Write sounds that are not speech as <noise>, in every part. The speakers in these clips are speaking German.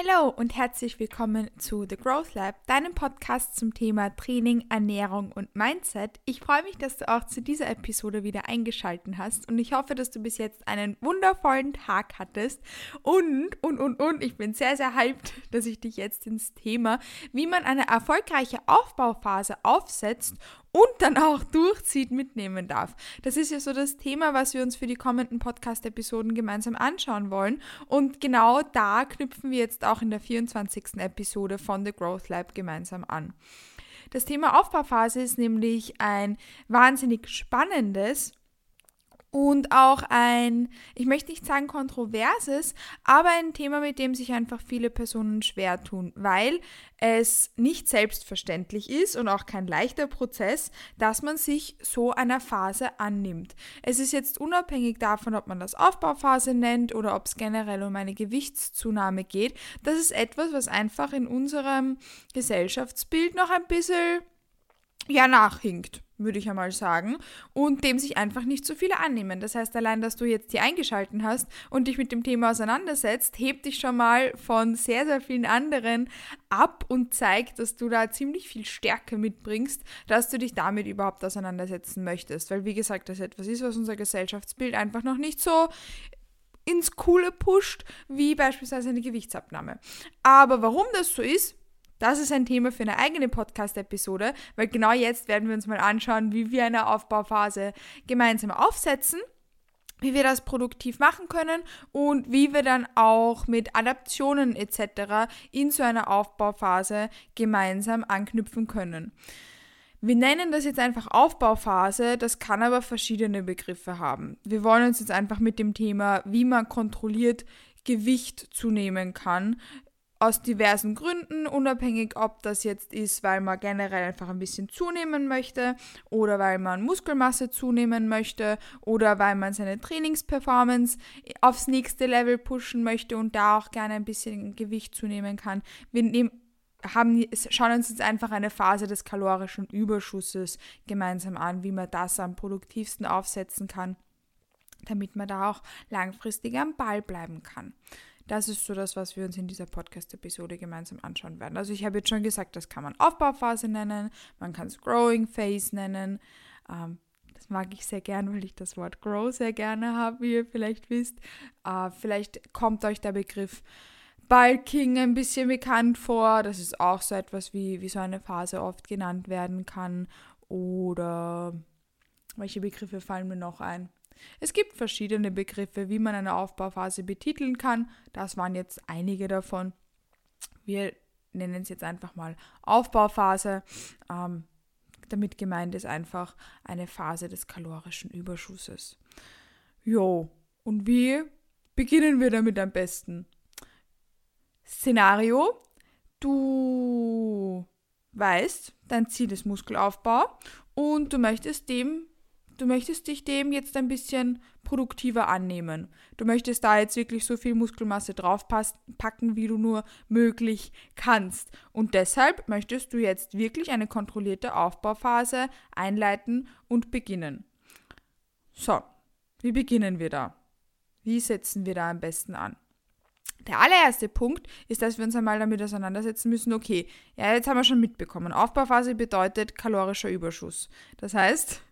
Hallo und herzlich willkommen zu The Growth Lab, deinem Podcast zum Thema Training, Ernährung und Mindset. Ich freue mich, dass du auch zu dieser Episode wieder eingeschaltet hast und ich hoffe, dass du bis jetzt einen wundervollen Tag hattest und, und, und, und, ich bin sehr, sehr hyped, dass ich dich jetzt ins Thema, wie man eine erfolgreiche Aufbauphase aufsetzt und dann auch durchzieht, mitnehmen darf. Das ist ja so das Thema, was wir uns für die kommenden Podcast-Episoden gemeinsam anschauen wollen. Und genau da knüpfen wir jetzt auch in der 24. Episode von The Growth Lab gemeinsam an. Das Thema Aufbauphase ist nämlich ein wahnsinnig spannendes und auch ein, ich möchte nicht sagen kontroverses, aber ein Thema, mit dem sich einfach viele Personen schwer tun, weil es nicht selbstverständlich ist und auch kein leichter Prozess, dass man sich so einer Phase annimmt. Es ist jetzt unabhängig davon, ob man das Aufbauphase nennt oder ob es generell um eine Gewichtszunahme geht. Das ist etwas, was einfach in unserem Gesellschaftsbild noch ein bisschen ja nachhinkt würde ich einmal sagen, und dem sich einfach nicht so viele annehmen. Das heißt, allein, dass du jetzt hier eingeschalten hast und dich mit dem Thema auseinandersetzt, hebt dich schon mal von sehr, sehr vielen anderen ab und zeigt, dass du da ziemlich viel Stärke mitbringst, dass du dich damit überhaupt auseinandersetzen möchtest. Weil, wie gesagt, das etwas ist, was unser Gesellschaftsbild einfach noch nicht so ins Coole pusht, wie beispielsweise eine Gewichtsabnahme. Aber warum das so ist, das ist ein Thema für eine eigene Podcast-Episode, weil genau jetzt werden wir uns mal anschauen, wie wir eine Aufbauphase gemeinsam aufsetzen wie wir das produktiv machen können und wie wir dann auch mit Adaptionen etc. in so einer Aufbauphase gemeinsam anknüpfen können. Wir nennen das jetzt einfach Aufbauphase, das kann aber verschiedene Begriffe haben. Wir wollen uns jetzt einfach mit dem Thema, wie man kontrolliert Gewicht zunehmen kann, aus diversen Gründen, unabhängig ob das jetzt ist, weil man generell einfach ein bisschen zunehmen möchte oder weil man Muskelmasse zunehmen möchte oder weil man seine Trainingsperformance aufs nächste Level pushen möchte und da auch gerne ein bisschen Gewicht zunehmen kann. Wir nehmen, haben, schauen uns jetzt einfach eine Phase des kalorischen Überschusses gemeinsam an, wie man das am produktivsten aufsetzen kann, damit man da auch langfristig am Ball bleiben kann. Das ist so das, was wir uns in dieser Podcast-Episode gemeinsam anschauen werden. Also ich habe jetzt schon gesagt, das kann man Aufbauphase nennen, man kann es Growing Phase nennen. Ähm, das mag ich sehr gern, weil ich das Wort Grow sehr gerne habe, wie ihr vielleicht wisst. Äh, vielleicht kommt euch der Begriff Bulking ein bisschen bekannt vor. Das ist auch so etwas, wie, wie so eine Phase oft genannt werden kann. Oder welche Begriffe fallen mir noch ein? Es gibt verschiedene Begriffe, wie man eine Aufbauphase betiteln kann. Das waren jetzt einige davon. Wir nennen es jetzt einfach mal Aufbauphase. Ähm, damit gemeint ist einfach eine Phase des kalorischen Überschusses. Jo, und wie beginnen wir damit am besten? Szenario, du weißt, dein Ziel ist Muskelaufbau und du möchtest dem du möchtest dich dem jetzt ein bisschen produktiver annehmen. Du möchtest da jetzt wirklich so viel Muskelmasse draufpacken, wie du nur möglich kannst. Und deshalb möchtest du jetzt wirklich eine kontrollierte Aufbauphase einleiten und beginnen. So, wie beginnen wir da? Wie setzen wir da am besten an? Der allererste Punkt ist, dass wir uns einmal damit auseinandersetzen müssen, okay, ja, jetzt haben wir schon mitbekommen, Aufbauphase bedeutet kalorischer Überschuss. Das heißt,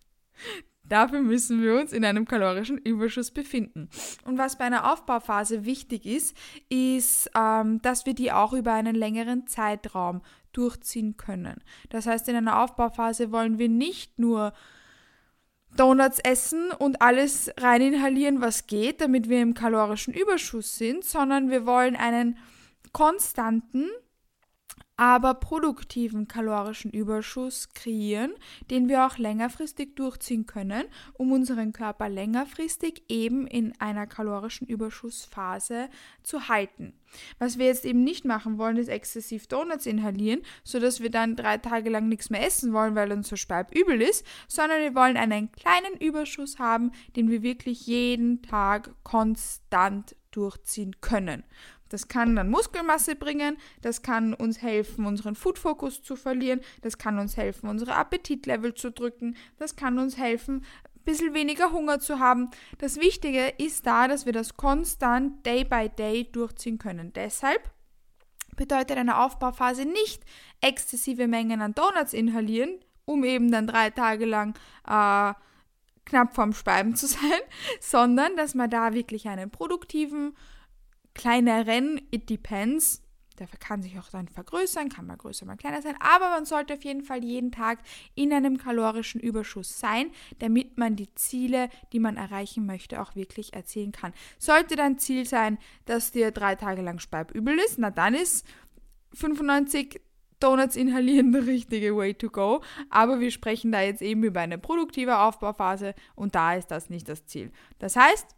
Dafür müssen wir uns in einem kalorischen Überschuss befinden. Und was bei einer Aufbauphase wichtig ist, ist, ähm, dass wir die auch über einen längeren Zeitraum durchziehen können. Das heißt, in einer Aufbauphase wollen wir nicht nur Donuts essen und alles rein inhalieren, was geht, damit wir im kalorischen Überschuss sind, sondern wir wollen einen konstanten aber produktiven kalorischen Überschuss kreieren, den wir auch längerfristig durchziehen können, um unseren Körper längerfristig eben in einer kalorischen Überschussphase zu halten. Was wir jetzt eben nicht machen wollen, ist exzessiv Donuts inhalieren, sodass wir dann drei Tage lang nichts mehr essen wollen, weil uns so speib übel ist, sondern wir wollen einen kleinen Überschuss haben, den wir wirklich jeden Tag konstant durchziehen können. Das kann dann Muskelmasse bringen, das kann uns helfen, unseren Food-Fokus zu verlieren, das kann uns helfen, unsere Appetitlevel zu drücken, das kann uns helfen, ein bisschen weniger Hunger zu haben. Das Wichtige ist da, dass wir das konstant Day by Day durchziehen können. Deshalb bedeutet eine Aufbauphase nicht exzessive Mengen an Donuts inhalieren, um eben dann drei Tage lang äh, knapp vorm Speiben zu <laughs> sein, sondern dass man da wirklich einen produktiven, kleineren, it depends, der kann sich auch dann vergrößern, kann mal größer, mal kleiner sein, aber man sollte auf jeden Fall jeden Tag in einem kalorischen Überschuss sein, damit man die Ziele, die man erreichen möchte, auch wirklich erzielen kann. Sollte dein Ziel sein, dass dir drei Tage lang Speib übel ist, na dann ist 95 Donuts inhalieren der richtige Way to go. Aber wir sprechen da jetzt eben über eine produktive Aufbauphase und da ist das nicht das Ziel. Das heißt,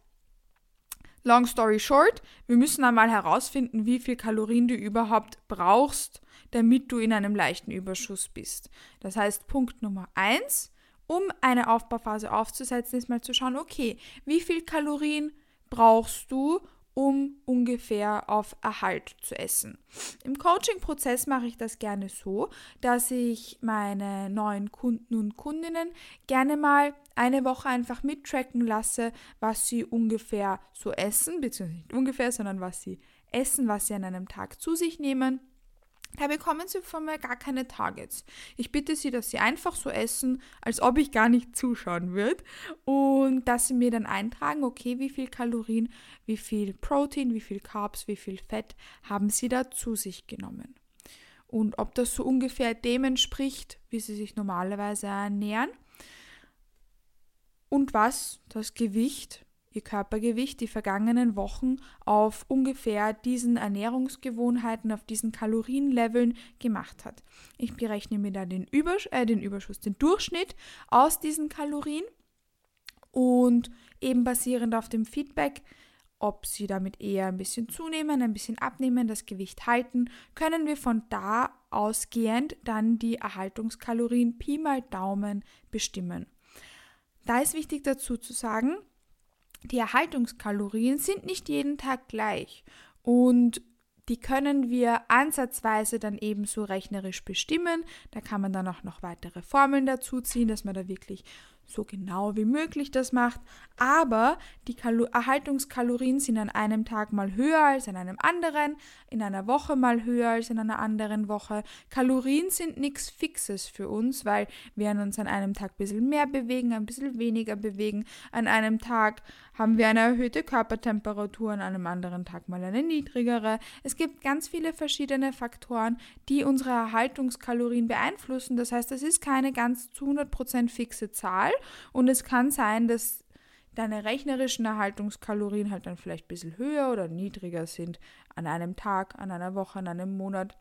long story short, wir müssen einmal herausfinden, wie viel Kalorien du überhaupt brauchst, damit du in einem leichten Überschuss bist. Das heißt, Punkt Nummer eins, um eine Aufbauphase aufzusetzen, ist mal zu schauen, okay, wie viel Kalorien brauchst du, um ungefähr auf Erhalt zu essen. Im Coaching-Prozess mache ich das gerne so, dass ich meine neuen Kunden und Kundinnen gerne mal eine Woche einfach mittracken lasse, was sie ungefähr so essen, beziehungsweise nicht ungefähr, sondern was sie essen, was sie an einem Tag zu sich nehmen da bekommen Sie von mir gar keine Targets. Ich bitte Sie, dass Sie einfach so essen, als ob ich gar nicht zuschauen würde. Und dass Sie mir dann eintragen, okay, wie viel Kalorien, wie viel Protein, wie viel Carbs, wie viel Fett haben Sie da zu sich genommen. Und ob das so ungefähr dem entspricht, wie Sie sich normalerweise ernähren. Und was das Gewicht ihr Körpergewicht die vergangenen Wochen auf ungefähr diesen Ernährungsgewohnheiten, auf diesen Kalorienleveln gemacht hat. Ich berechne mir da den, Übersch äh, den Überschuss, den Durchschnitt aus diesen Kalorien und eben basierend auf dem Feedback, ob sie damit eher ein bisschen zunehmen, ein bisschen abnehmen, das Gewicht halten, können wir von da ausgehend dann die Erhaltungskalorien Pi mal Daumen bestimmen. Da ist wichtig dazu zu sagen, die Erhaltungskalorien sind nicht jeden Tag gleich und die können wir ansatzweise dann ebenso rechnerisch bestimmen. Da kann man dann auch noch weitere Formeln dazu ziehen, dass man da wirklich so genau wie möglich das macht. Aber die Kalo Erhaltungskalorien sind an einem Tag mal höher als an einem anderen, in einer Woche mal höher als in einer anderen Woche. Kalorien sind nichts Fixes für uns, weil wir uns an einem Tag ein bisschen mehr bewegen, ein bisschen weniger bewegen. An einem Tag haben wir eine erhöhte Körpertemperatur, an einem anderen Tag mal eine niedrigere. Es gibt ganz viele verschiedene Faktoren, die unsere Erhaltungskalorien beeinflussen. Das heißt, es ist keine ganz zu 100% fixe Zahl und es kann sein, dass deine rechnerischen Erhaltungskalorien halt dann vielleicht ein bisschen höher oder niedriger sind an einem Tag, an einer Woche, an einem Monat,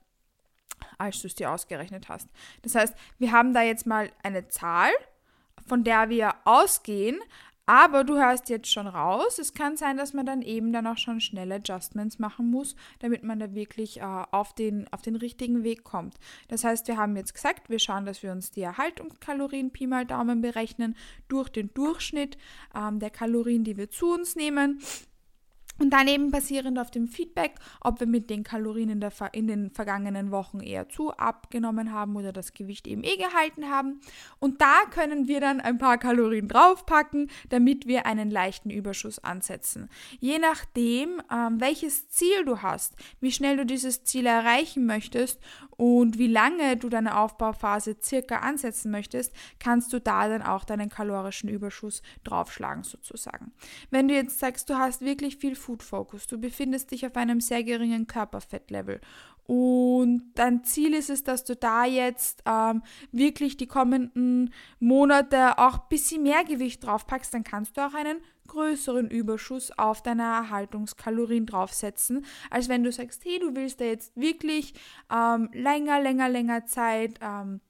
als du es dir ausgerechnet hast. Das heißt, wir haben da jetzt mal eine Zahl, von der wir ausgehen, aber du hörst jetzt schon raus, es kann sein, dass man dann eben dann auch schon schnelle Adjustments machen muss, damit man da wirklich äh, auf, den, auf den richtigen Weg kommt. Das heißt, wir haben jetzt gesagt, wir schauen, dass wir uns die Erhaltungskalorien Pi mal Daumen berechnen durch den Durchschnitt ähm, der Kalorien, die wir zu uns nehmen und dann eben basierend auf dem Feedback, ob wir mit den Kalorien in, in den vergangenen Wochen eher zu abgenommen haben oder das Gewicht eben eh gehalten haben. Und da können wir dann ein paar Kalorien draufpacken, damit wir einen leichten Überschuss ansetzen. Je nachdem, ähm, welches Ziel du hast, wie schnell du dieses Ziel erreichen möchtest und wie lange du deine Aufbauphase circa ansetzen möchtest, kannst du da dann auch deinen kalorischen Überschuss draufschlagen sozusagen. Wenn du jetzt sagst, du hast wirklich viel Food Focus, du befindest dich auf einem sehr geringen Körperfettlevel und dein Ziel ist es, dass du da jetzt ähm, wirklich die kommenden Monate auch ein bisschen mehr Gewicht draufpackst, dann kannst du auch einen größeren Überschuss auf deine Erhaltungskalorien draufsetzen, als wenn du sagst, hey, du willst da jetzt wirklich ähm, länger, länger, länger Zeit ähm,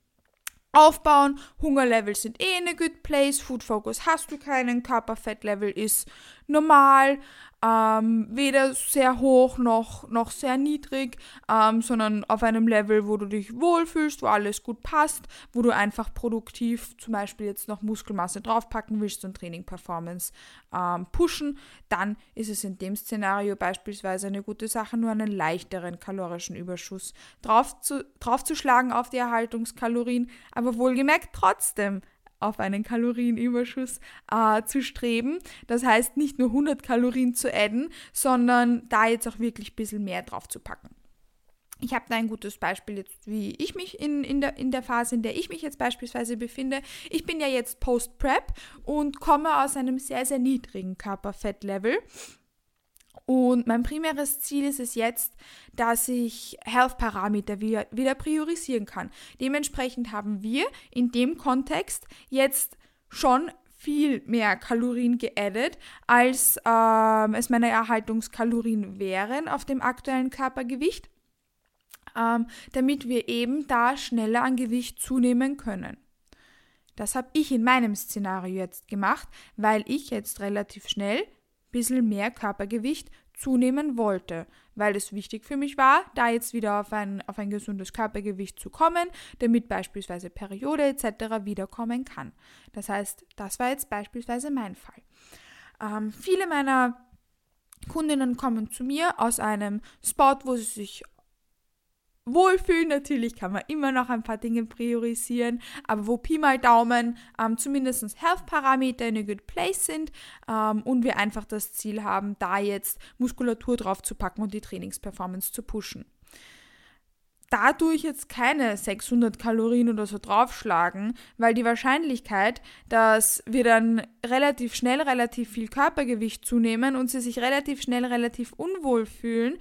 aufbauen. Hungerlevel sind eh in a good place. Food Focus hast du keinen. Körperfettlevel ist normal ähm, weder sehr hoch noch, noch sehr niedrig, ähm, sondern auf einem Level, wo du dich wohlfühlst, wo alles gut passt, wo du einfach produktiv zum Beispiel jetzt noch Muskelmasse draufpacken willst und Training Performance ähm, pushen, dann ist es in dem Szenario beispielsweise eine gute Sache, nur einen leichteren kalorischen Überschuss drauf zu, draufzuschlagen auf die Erhaltungskalorien, aber wohlgemerkt trotzdem auf einen Kalorienüberschuss äh, zu streben. Das heißt, nicht nur 100 Kalorien zu adden, sondern da jetzt auch wirklich ein bisschen mehr drauf zu packen. Ich habe da ein gutes Beispiel jetzt, wie ich mich in, in, der, in der Phase, in der ich mich jetzt beispielsweise befinde. Ich bin ja jetzt Post-Prep und komme aus einem sehr, sehr niedrigen Körperfettlevel. Und mein primäres Ziel ist es jetzt, dass ich Health-Parameter wieder, priorisieren kann. Dementsprechend haben wir in dem Kontext jetzt schon viel mehr Kalorien geaddet, als ähm, es meine Erhaltungskalorien wären auf dem aktuellen Körpergewicht ähm, damit wir eben da schneller an Gewicht zunehmen können. Das habe ich in meinem Szenario jetzt gemacht, weil ich jetzt relativ schnell bisschen mehr Körpergewicht zunehmen wollte, weil es wichtig für mich war, da jetzt wieder auf ein, auf ein gesundes Körpergewicht zu kommen, damit beispielsweise Periode etc. wiederkommen kann. Das heißt, das war jetzt beispielsweise mein Fall. Ähm, viele meiner Kundinnen kommen zu mir aus einem Spot, wo sie sich Wohlfühlen natürlich kann man immer noch ein paar Dinge priorisieren, aber wo Pi mal Daumen ähm, zumindest Health-Parameter in a good place sind ähm, und wir einfach das Ziel haben, da jetzt Muskulatur drauf zu packen und die Trainingsperformance zu pushen. Da tue ich jetzt keine 600 Kalorien oder so draufschlagen, weil die Wahrscheinlichkeit, dass wir dann relativ schnell relativ viel Körpergewicht zunehmen und sie sich relativ schnell relativ unwohl fühlen,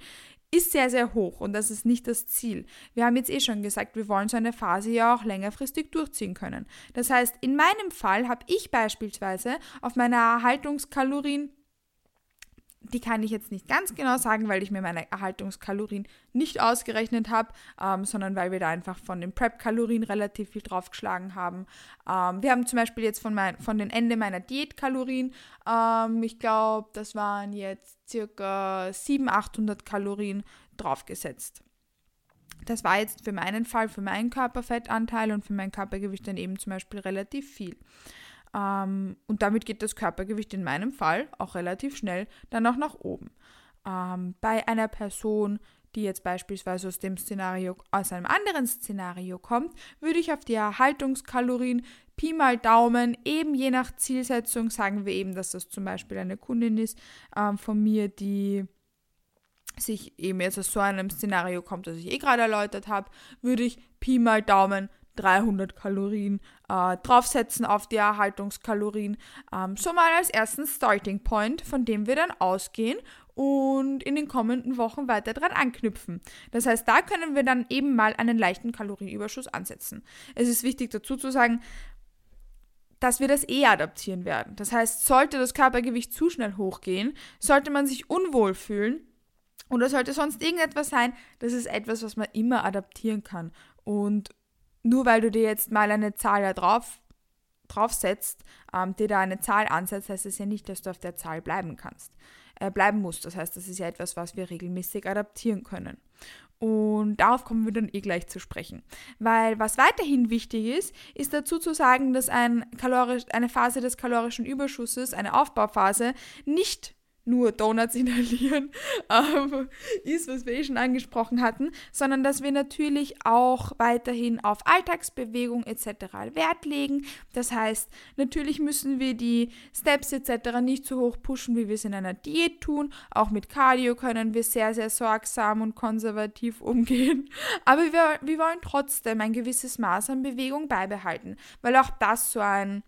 ist sehr, sehr hoch und das ist nicht das Ziel. Wir haben jetzt eh schon gesagt, wir wollen so eine Phase ja auch längerfristig durchziehen können. Das heißt, in meinem Fall habe ich beispielsweise auf meine Erhaltungskalorien die kann ich jetzt nicht ganz genau sagen, weil ich mir meine Erhaltungskalorien nicht ausgerechnet habe, ähm, sondern weil wir da einfach von den Prep-Kalorien relativ viel draufgeschlagen haben. Ähm, wir haben zum Beispiel jetzt von, mein, von den Ende meiner Diätkalorien, ähm, ich glaube, das waren jetzt circa 700, 800 Kalorien draufgesetzt. Das war jetzt für meinen Fall, für meinen Körperfettanteil und für mein Körpergewicht dann eben zum Beispiel relativ viel. Ähm, und damit geht das Körpergewicht in meinem Fall auch relativ schnell dann auch nach oben. Ähm, bei einer Person, die jetzt beispielsweise aus dem Szenario, aus einem anderen Szenario kommt, würde ich auf die Erhaltungskalorien Pi mal Daumen, eben je nach Zielsetzung, sagen wir eben, dass das zum Beispiel eine Kundin ist ähm, von mir, die sich eben jetzt aus so einem Szenario kommt, das ich eh gerade erläutert habe, würde ich Pi mal Daumen 300 Kalorien äh, draufsetzen auf die Erhaltungskalorien. Ähm, so mal als ersten Starting Point, von dem wir dann ausgehen und in den kommenden Wochen weiter dran anknüpfen. Das heißt, da können wir dann eben mal einen leichten Kalorienüberschuss ansetzen. Es ist wichtig dazu zu sagen, dass wir das eh adaptieren werden. Das heißt, sollte das Körpergewicht zu schnell hochgehen, sollte man sich unwohl fühlen, oder sollte sonst irgendetwas sein, das ist etwas, was man immer adaptieren kann. Und nur weil du dir jetzt mal eine Zahl da drauf, draufsetzt, ähm, dir da eine Zahl ansetzt, heißt es ja nicht, dass du auf der Zahl bleiben kannst, äh, bleiben musst. Das heißt, das ist ja etwas, was wir regelmäßig adaptieren können. Und darauf kommen wir dann eh gleich zu sprechen. Weil was weiterhin wichtig ist, ist dazu zu sagen, dass ein kalorisch, eine Phase des kalorischen Überschusses, eine Aufbauphase, nicht nur Donuts <laughs> inhalieren ähm, ist, was wir eh schon angesprochen hatten, sondern dass wir natürlich auch weiterhin auf Alltagsbewegung etc. Wert legen. Das heißt, natürlich müssen wir die Steps etc. nicht so hoch pushen, wie wir es in einer Diät tun. Auch mit Cardio können wir sehr, sehr sorgsam und konservativ <laughs> umgehen. Aber wir, wir wollen trotzdem ein gewisses Maß an Bewegung beibehalten, weil auch das so ein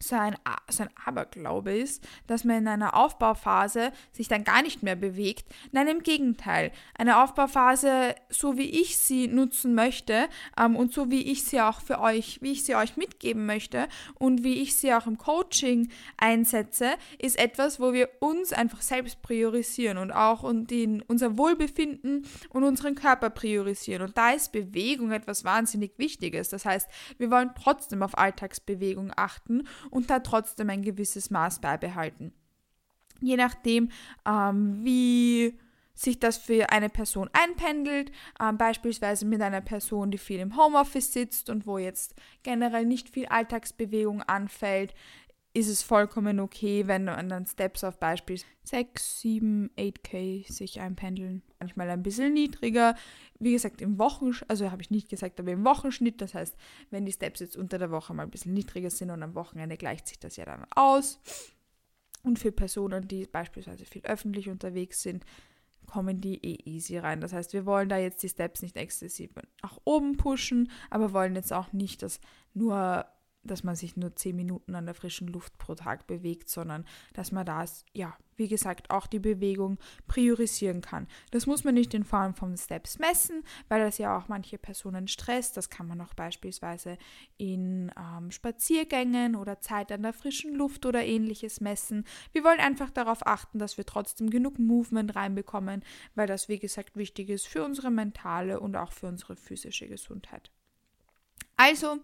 so ein, so ein Aberglaube ist, dass man in einer Aufbauphase sich dann gar nicht mehr bewegt. Nein, im Gegenteil. Eine Aufbauphase, so wie ich sie nutzen möchte ähm, und so wie ich sie auch für euch, wie ich sie euch mitgeben möchte und wie ich sie auch im Coaching einsetze, ist etwas, wo wir uns einfach selbst priorisieren und auch und den, unser Wohlbefinden und unseren Körper priorisieren. Und da ist Bewegung etwas wahnsinnig Wichtiges. Das heißt, wir wollen trotzdem auf Alltagsbewegung achten und da trotzdem ein gewisses Maß beibehalten. Je nachdem, ähm, wie sich das für eine Person einpendelt, ähm, beispielsweise mit einer Person, die viel im Homeoffice sitzt und wo jetzt generell nicht viel Alltagsbewegung anfällt, ist es vollkommen okay, wenn dann Steps auf Beispiel 6, 7, 8k sich einpendeln. Manchmal ein bisschen niedriger. Wie gesagt, im Wochenschnitt, also habe ich nicht gesagt, aber im Wochenschnitt. Das heißt, wenn die Steps jetzt unter der Woche mal ein bisschen niedriger sind und am Wochenende gleicht sich das ja dann aus. Und für Personen, die beispielsweise viel öffentlich unterwegs sind, kommen die eh easy rein. Das heißt, wir wollen da jetzt die Steps nicht exzessiv nach oben pushen, aber wollen jetzt auch nicht, dass nur dass man sich nur 10 Minuten an der frischen Luft pro Tag bewegt, sondern dass man das, ja, wie gesagt, auch die Bewegung priorisieren kann. Das muss man nicht in Form von Steps messen, weil das ja auch manche Personen stresst. Das kann man auch beispielsweise in ähm, Spaziergängen oder Zeit an der frischen Luft oder ähnliches messen. Wir wollen einfach darauf achten, dass wir trotzdem genug Movement reinbekommen, weil das, wie gesagt, wichtig ist für unsere mentale und auch für unsere physische Gesundheit. Also,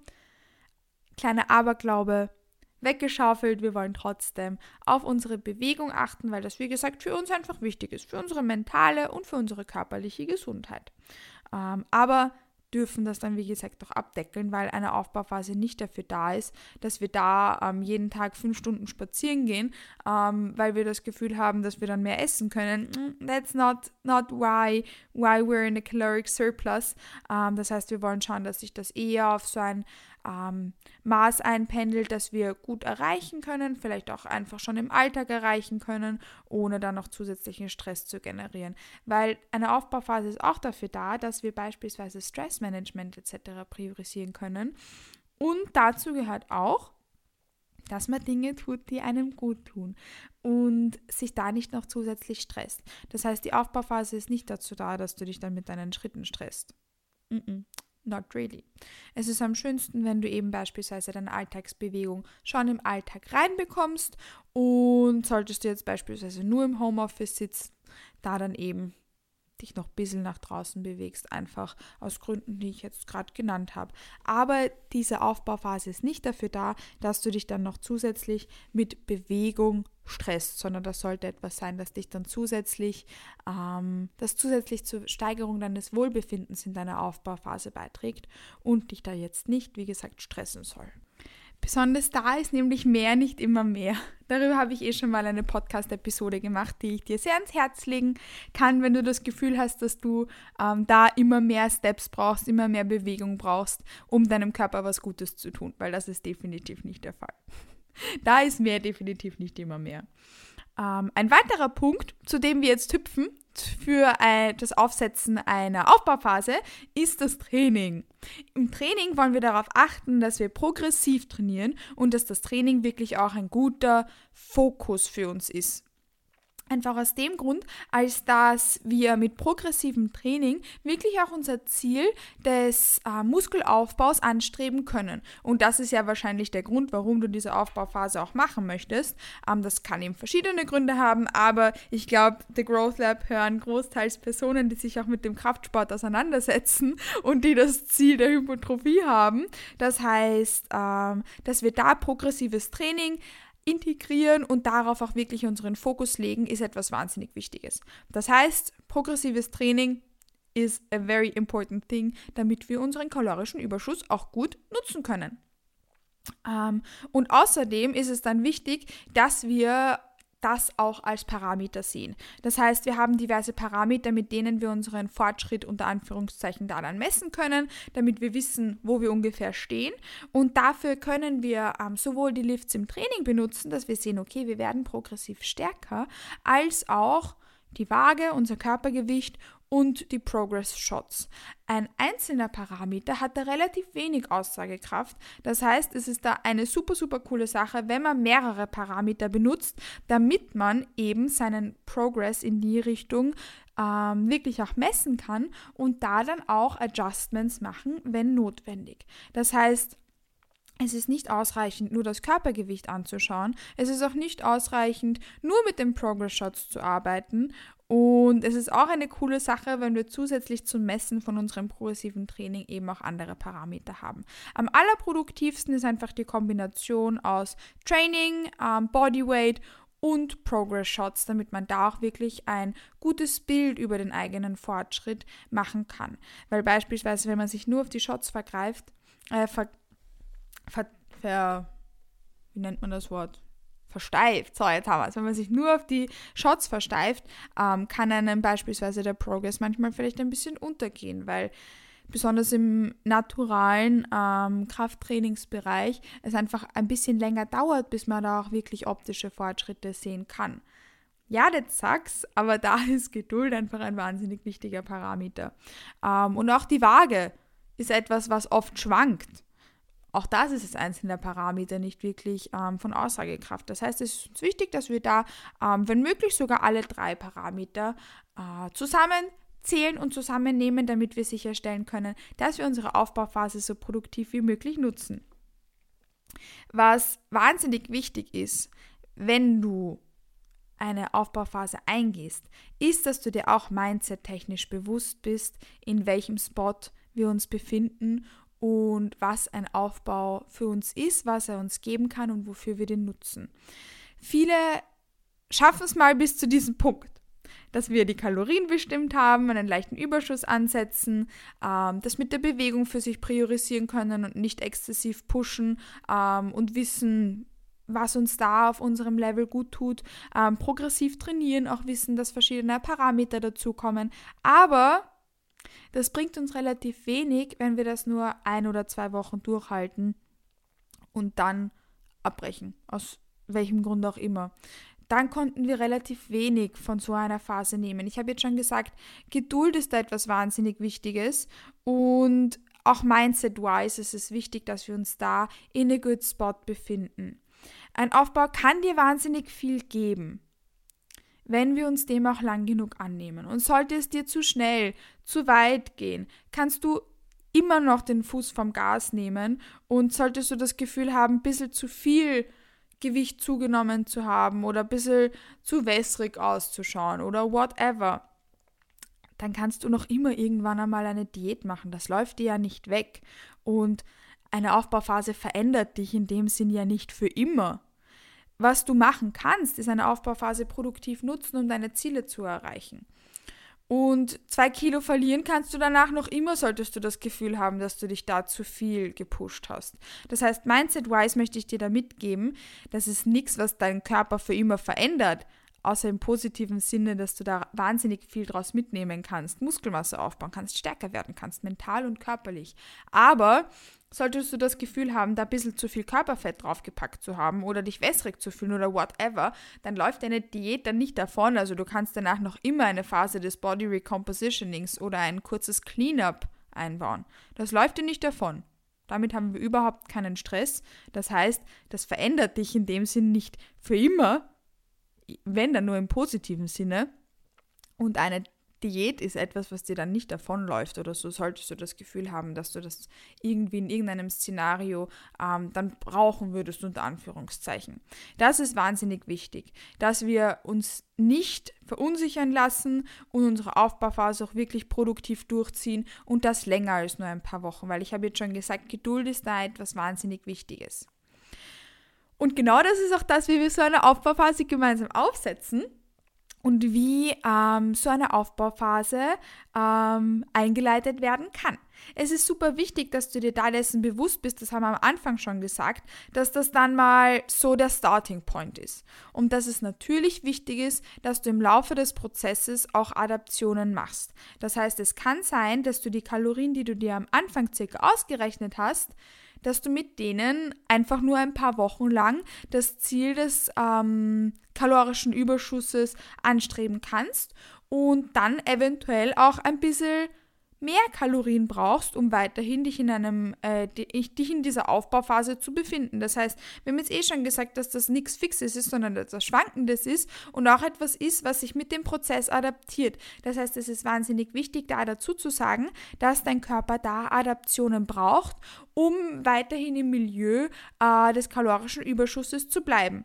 kleiner Aberglaube weggeschaufelt. Wir wollen trotzdem auf unsere Bewegung achten, weil das, wie gesagt, für uns einfach wichtig ist, für unsere mentale und für unsere körperliche Gesundheit. Ähm, aber dürfen das dann, wie gesagt, auch abdeckeln, weil eine Aufbauphase nicht dafür da ist, dass wir da ähm, jeden Tag fünf Stunden spazieren gehen, ähm, weil wir das Gefühl haben, dass wir dann mehr essen können. Mm, that's not, not why, why we're in a caloric surplus. Ähm, das heißt, wir wollen schauen, dass sich das eher auf so ein ähm, Maß einpendelt, das wir gut erreichen können, vielleicht auch einfach schon im Alltag erreichen können, ohne dann noch zusätzlichen Stress zu generieren. Weil eine Aufbauphase ist auch dafür da, dass wir beispielsweise Stressmanagement etc. priorisieren können. Und dazu gehört auch, dass man Dinge tut, die einem gut tun und sich da nicht noch zusätzlich stresst. Das heißt, die Aufbauphase ist nicht dazu da, dass du dich dann mit deinen Schritten stresst. Not really. Es ist am schönsten, wenn du eben beispielsweise deine Alltagsbewegung schon im Alltag reinbekommst und solltest du jetzt beispielsweise nur im Homeoffice sitzen, da dann eben dich noch ein bisschen nach draußen bewegst, einfach aus Gründen, die ich jetzt gerade genannt habe. Aber diese Aufbauphase ist nicht dafür da, dass du dich dann noch zusätzlich mit Bewegung stresst, sondern das sollte etwas sein, das dich dann zusätzlich, ähm, das zusätzlich zur Steigerung deines Wohlbefindens in deiner Aufbauphase beiträgt und dich da jetzt nicht, wie gesagt, stressen soll. Besonders da ist nämlich mehr nicht immer mehr. Darüber habe ich eh schon mal eine Podcast-Episode gemacht, die ich dir sehr ans Herz legen kann, wenn du das Gefühl hast, dass du ähm, da immer mehr Steps brauchst, immer mehr Bewegung brauchst, um deinem Körper was Gutes zu tun, weil das ist definitiv nicht der Fall. Da ist mehr definitiv nicht immer mehr. Ähm, ein weiterer Punkt, zu dem wir jetzt hüpfen für das Aufsetzen einer Aufbauphase, ist das Training. Im Training wollen wir darauf achten, dass wir progressiv trainieren und dass das Training wirklich auch ein guter Fokus für uns ist. Einfach aus dem Grund, als dass wir mit progressivem Training wirklich auch unser Ziel des äh, Muskelaufbaus anstreben können. Und das ist ja wahrscheinlich der Grund, warum du diese Aufbauphase auch machen möchtest. Ähm, das kann eben verschiedene Gründe haben, aber ich glaube, The Growth Lab hören großteils Personen, die sich auch mit dem Kraftsport auseinandersetzen <laughs> und die das Ziel der Hypotrophie haben. Das heißt, ähm, dass wir da progressives Training integrieren und darauf auch wirklich unseren Fokus legen, ist etwas wahnsinnig Wichtiges. Das heißt, progressives Training is a very important thing, damit wir unseren kalorischen Überschuss auch gut nutzen können. Ähm, und außerdem ist es dann wichtig, dass wir das auch als Parameter sehen. Das heißt, wir haben diverse Parameter, mit denen wir unseren Fortschritt unter Anführungszeichen da dann messen können, damit wir wissen, wo wir ungefähr stehen. Und dafür können wir ähm, sowohl die Lifts im Training benutzen, dass wir sehen, okay, wir werden progressiv stärker, als auch die Waage, unser Körpergewicht und die Progress Shots. Ein einzelner Parameter hat da relativ wenig Aussagekraft. Das heißt, es ist da eine super, super coole Sache, wenn man mehrere Parameter benutzt, damit man eben seinen Progress in die Richtung ähm, wirklich auch messen kann und da dann auch Adjustments machen, wenn notwendig. Das heißt, es ist nicht ausreichend, nur das Körpergewicht anzuschauen. Es ist auch nicht ausreichend, nur mit den Progress Shots zu arbeiten und es ist auch eine coole Sache, wenn wir zusätzlich zum Messen von unserem progressiven Training eben auch andere Parameter haben. Am allerproduktivsten ist einfach die Kombination aus Training, ähm, Bodyweight und Progress Shots, damit man da auch wirklich ein gutes Bild über den eigenen Fortschritt machen kann. Weil beispielsweise, wenn man sich nur auf die Shots vergreift, äh, ver, ver, ver, wie nennt man das Wort? versteift. So, jetzt haben wir es. Wenn man sich nur auf die Shots versteift, ähm, kann einem beispielsweise der Progress manchmal vielleicht ein bisschen untergehen, weil besonders im naturalen ähm, Krafttrainingsbereich es einfach ein bisschen länger dauert, bis man da auch wirklich optische Fortschritte sehen kann. Ja, das sag's, aber da <laughs> ist Geduld einfach ein wahnsinnig wichtiger Parameter. Ähm, und auch die Waage ist etwas, was oft schwankt. Auch das ist als einzelner Parameter nicht wirklich ähm, von Aussagekraft. Das heißt, es ist wichtig, dass wir da, ähm, wenn möglich, sogar alle drei Parameter äh, zusammen zählen und zusammennehmen, damit wir sicherstellen können, dass wir unsere Aufbauphase so produktiv wie möglich nutzen. Was wahnsinnig wichtig ist, wenn du eine Aufbauphase eingehst, ist, dass du dir auch mindset-technisch bewusst bist, in welchem Spot wir uns befinden und was ein Aufbau für uns ist, was er uns geben kann und wofür wir den nutzen. Viele schaffen es mal bis zu diesem Punkt, dass wir die Kalorien bestimmt haben, einen leichten Überschuss ansetzen, ähm, das mit der Bewegung für sich priorisieren können und nicht exzessiv pushen ähm, und wissen, was uns da auf unserem Level gut tut, ähm, progressiv trainieren, auch wissen, dass verschiedene Parameter dazukommen. Aber das bringt uns relativ wenig, wenn wir das nur ein oder zwei Wochen durchhalten und dann abbrechen, aus welchem Grund auch immer. Dann konnten wir relativ wenig von so einer Phase nehmen. Ich habe jetzt schon gesagt, Geduld ist da etwas wahnsinnig Wichtiges und auch mindset-wise ist es wichtig, dass wir uns da in a good spot befinden. Ein Aufbau kann dir wahnsinnig viel geben, wenn wir uns dem auch lang genug annehmen. Und sollte es dir zu schnell, zu weit gehen, kannst du immer noch den Fuß vom Gas nehmen und solltest du das Gefühl haben, ein bisschen zu viel Gewicht zugenommen zu haben oder ein bisschen zu wässrig auszuschauen oder whatever, dann kannst du noch immer irgendwann einmal eine Diät machen. Das läuft dir ja nicht weg. Und eine Aufbauphase verändert dich in dem Sinn ja nicht für immer. Was du machen kannst, ist eine Aufbauphase produktiv nutzen, um deine Ziele zu erreichen. Und zwei Kilo verlieren kannst du danach noch immer, solltest du das Gefühl haben, dass du dich da zu viel gepusht hast. Das heißt, Mindset-wise möchte ich dir da mitgeben, das ist nichts, was deinen Körper für immer verändert, außer im positiven Sinne, dass du da wahnsinnig viel draus mitnehmen kannst, Muskelmasse aufbauen kannst, stärker werden kannst, mental und körperlich. Aber solltest du das Gefühl haben, da ein bisschen zu viel Körperfett draufgepackt zu haben oder dich wässrig zu fühlen oder whatever, dann läuft deine Diät dann nicht davon. Also du kannst danach noch immer eine Phase des Body Recompositionings oder ein kurzes Cleanup einbauen. Das läuft dir nicht davon. Damit haben wir überhaupt keinen Stress. Das heißt, das verändert dich in dem Sinn nicht für immer, wenn dann nur im positiven Sinne. Und eine Diät ist etwas, was dir dann nicht davonläuft oder so, solltest du das Gefühl haben, dass du das irgendwie in irgendeinem Szenario ähm, dann brauchen würdest, unter Anführungszeichen. Das ist wahnsinnig wichtig, dass wir uns nicht verunsichern lassen und unsere Aufbauphase auch wirklich produktiv durchziehen und das länger als nur ein paar Wochen, weil ich habe jetzt schon gesagt, Geduld ist da etwas wahnsinnig Wichtiges. Und genau das ist auch das, wie wir so eine Aufbauphase gemeinsam aufsetzen und wie ähm, so eine Aufbauphase ähm, eingeleitet werden kann. Es ist super wichtig, dass du dir da dessen bewusst bist, das haben wir am Anfang schon gesagt, dass das dann mal so der Starting Point ist. Und dass es natürlich wichtig ist, dass du im Laufe des Prozesses auch Adaptionen machst. Das heißt, es kann sein, dass du die Kalorien, die du dir am Anfang circa ausgerechnet hast, dass du mit denen einfach nur ein paar Wochen lang das Ziel des ähm, kalorischen Überschusses anstreben kannst und dann eventuell auch ein bisschen mehr Kalorien brauchst, um weiterhin dich in einem äh, dich in dieser Aufbauphase zu befinden. Das heißt, wir haben jetzt eh schon gesagt, dass das nichts Fixes ist, sondern etwas Schwankendes ist und auch etwas ist, was sich mit dem Prozess adaptiert. Das heißt, es ist wahnsinnig wichtig, da dazu zu sagen, dass dein Körper da Adaptionen braucht, um weiterhin im Milieu äh, des kalorischen Überschusses zu bleiben.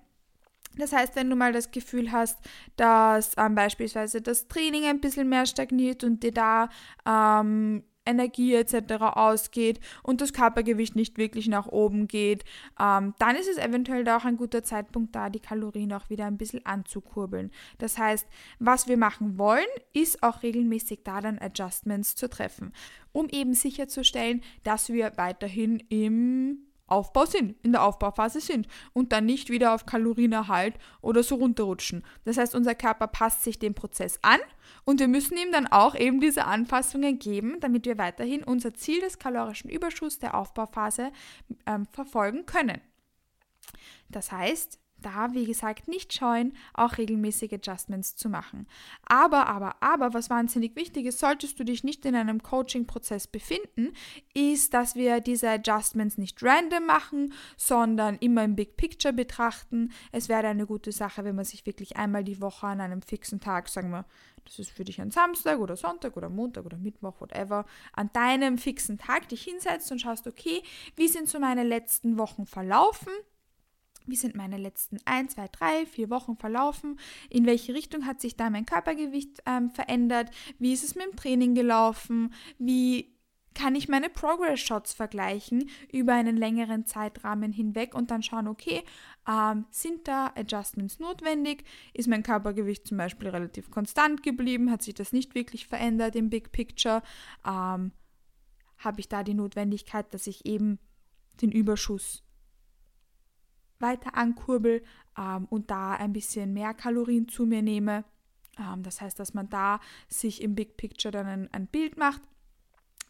Das heißt, wenn du mal das Gefühl hast, dass ähm, beispielsweise das Training ein bisschen mehr stagniert und dir da ähm, Energie etc. ausgeht und das Körpergewicht nicht wirklich nach oben geht, ähm, dann ist es eventuell auch ein guter Zeitpunkt da, die Kalorien auch wieder ein bisschen anzukurbeln. Das heißt, was wir machen wollen, ist auch regelmäßig da dann Adjustments zu treffen, um eben sicherzustellen, dass wir weiterhin im Aufbau sind, in der Aufbauphase sind und dann nicht wieder auf Kalorienerhalt oder so runterrutschen. Das heißt, unser Körper passt sich dem Prozess an und wir müssen ihm dann auch eben diese Anpassungen geben, damit wir weiterhin unser Ziel des kalorischen Überschusses der Aufbauphase ähm, verfolgen können. Das heißt, da, wie gesagt, nicht scheuen, auch regelmäßige Adjustments zu machen. Aber, aber, aber, was wahnsinnig wichtig ist, solltest du dich nicht in einem Coaching-Prozess befinden, ist, dass wir diese Adjustments nicht random machen, sondern immer im Big Picture betrachten. Es wäre eine gute Sache, wenn man sich wirklich einmal die Woche an einem fixen Tag, sagen wir, das ist für dich ein Samstag oder Sonntag oder Montag oder Mittwoch, whatever, an deinem fixen Tag dich hinsetzt und schaust, okay, wie sind so meine letzten Wochen verlaufen? Wie sind meine letzten ein, zwei, drei, vier Wochen verlaufen? In welche Richtung hat sich da mein Körpergewicht ähm, verändert? Wie ist es mit dem Training gelaufen? Wie kann ich meine Progress Shots vergleichen über einen längeren Zeitrahmen hinweg und dann schauen, okay, ähm, sind da Adjustments notwendig? Ist mein Körpergewicht zum Beispiel relativ konstant geblieben? Hat sich das nicht wirklich verändert im Big Picture? Ähm, Habe ich da die Notwendigkeit, dass ich eben den Überschuss weiter ankurbel ähm, und da ein bisschen mehr Kalorien zu mir nehme? Ähm, das heißt, dass man da sich im Big Picture dann ein, ein Bild macht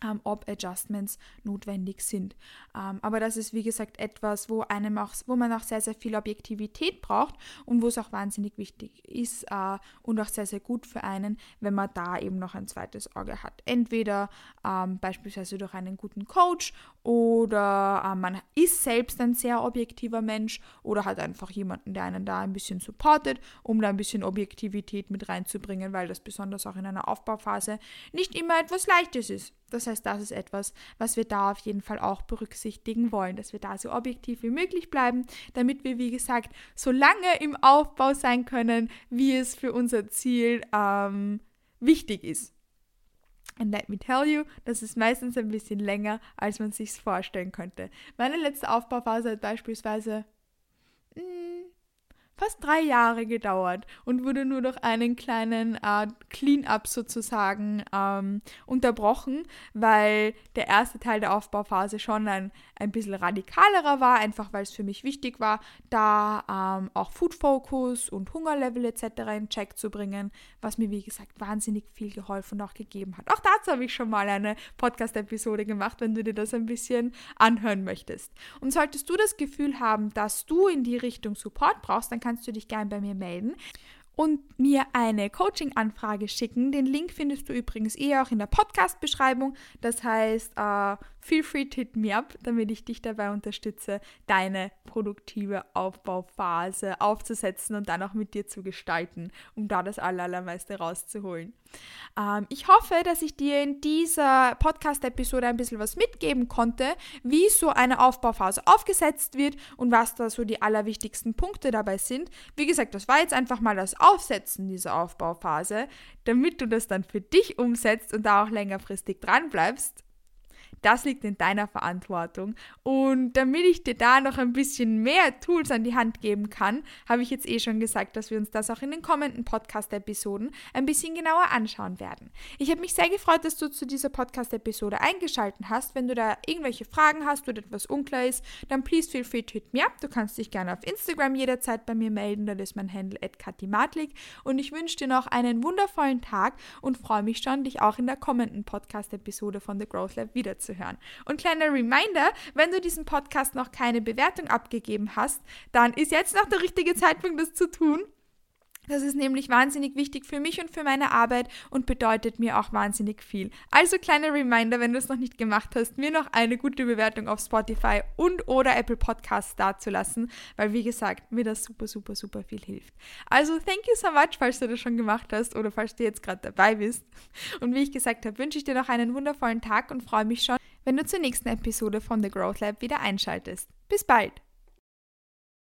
ähm, ob Adjustments notwendig sind. Ähm, aber das ist wie gesagt etwas, wo einem auch, wo man auch sehr, sehr viel Objektivität braucht und wo es auch wahnsinnig wichtig ist äh, und auch sehr, sehr gut für einen, wenn man da eben noch ein zweites Auge hat. Entweder ähm, beispielsweise durch einen guten Coach oder äh, man ist selbst ein sehr objektiver Mensch oder hat einfach jemanden, der einen da ein bisschen supportet, um da ein bisschen Objektivität mit reinzubringen, weil das besonders auch in einer Aufbauphase nicht immer etwas Leichtes ist. Das heißt, das ist etwas, was wir da auf jeden Fall auch berücksichtigen wollen, dass wir da so objektiv wie möglich bleiben, damit wir, wie gesagt, so lange im Aufbau sein können, wie es für unser Ziel ähm, wichtig ist. And let me tell you, das ist meistens ein bisschen länger, als man sich vorstellen könnte. Meine letzte Aufbauphase hat beispielsweise mh, mm, fast drei Jahre gedauert und wurde nur durch einen kleinen äh, Clean-up sozusagen ähm, unterbrochen, weil der erste Teil der Aufbauphase schon ein, ein bisschen radikalerer war, einfach weil es für mich wichtig war, da ähm, auch Food Focus und Hungerlevel etc. in Check zu bringen, was mir wie gesagt wahnsinnig viel geholfen und auch gegeben hat. Auch dazu habe ich schon mal eine Podcast-Episode gemacht, wenn du dir das ein bisschen anhören möchtest. Und solltest du das Gefühl haben, dass du in die Richtung Support brauchst, dann kannst kannst du dich gern bei mir melden und mir eine Coaching-Anfrage schicken. Den Link findest du übrigens eh auch in der Podcast-Beschreibung. Das heißt, uh, feel free to hit me up, damit ich dich dabei unterstütze, deine produktive Aufbauphase aufzusetzen und dann auch mit dir zu gestalten, um da das Allermeiste rauszuholen. Ähm, ich hoffe, dass ich dir in dieser Podcast-Episode ein bisschen was mitgeben konnte, wie so eine Aufbauphase aufgesetzt wird und was da so die allerwichtigsten Punkte dabei sind. Wie gesagt, das war jetzt einfach mal das Aufsetzen dieser Aufbauphase, damit du das dann für dich umsetzt und da auch längerfristig dran bleibst das liegt in deiner Verantwortung. Und damit ich dir da noch ein bisschen mehr Tools an die Hand geben kann, habe ich jetzt eh schon gesagt, dass wir uns das auch in den kommenden Podcast-Episoden ein bisschen genauer anschauen werden. Ich habe mich sehr gefreut, dass du zu dieser Podcast-Episode eingeschaltet hast. Wenn du da irgendwelche Fragen hast oder etwas unklar ist, dann please feel free to hit me up. Du kannst dich gerne auf Instagram jederzeit bei mir melden. Da ist mein Handle @katimatlik. Und ich wünsche dir noch einen wundervollen Tag und freue mich schon, dich auch in der kommenden Podcast-Episode von The Growth Lab wiederzusehen zu hören. Und kleiner Reminder, wenn du diesem Podcast noch keine Bewertung abgegeben hast, dann ist jetzt noch der richtige Zeitpunkt, das zu tun. Das ist nämlich wahnsinnig wichtig für mich und für meine Arbeit und bedeutet mir auch wahnsinnig viel. Also kleiner Reminder, wenn du es noch nicht gemacht hast, mir noch eine gute Bewertung auf Spotify und oder Apple Podcasts dazulassen, weil wie gesagt, mir das super, super, super viel hilft. Also thank you so much, falls du das schon gemacht hast oder falls du jetzt gerade dabei bist. Und wie ich gesagt habe, wünsche ich dir noch einen wundervollen Tag und freue mich schon, wenn du zur nächsten Episode von The Growth Lab wieder einschaltest. Bis bald!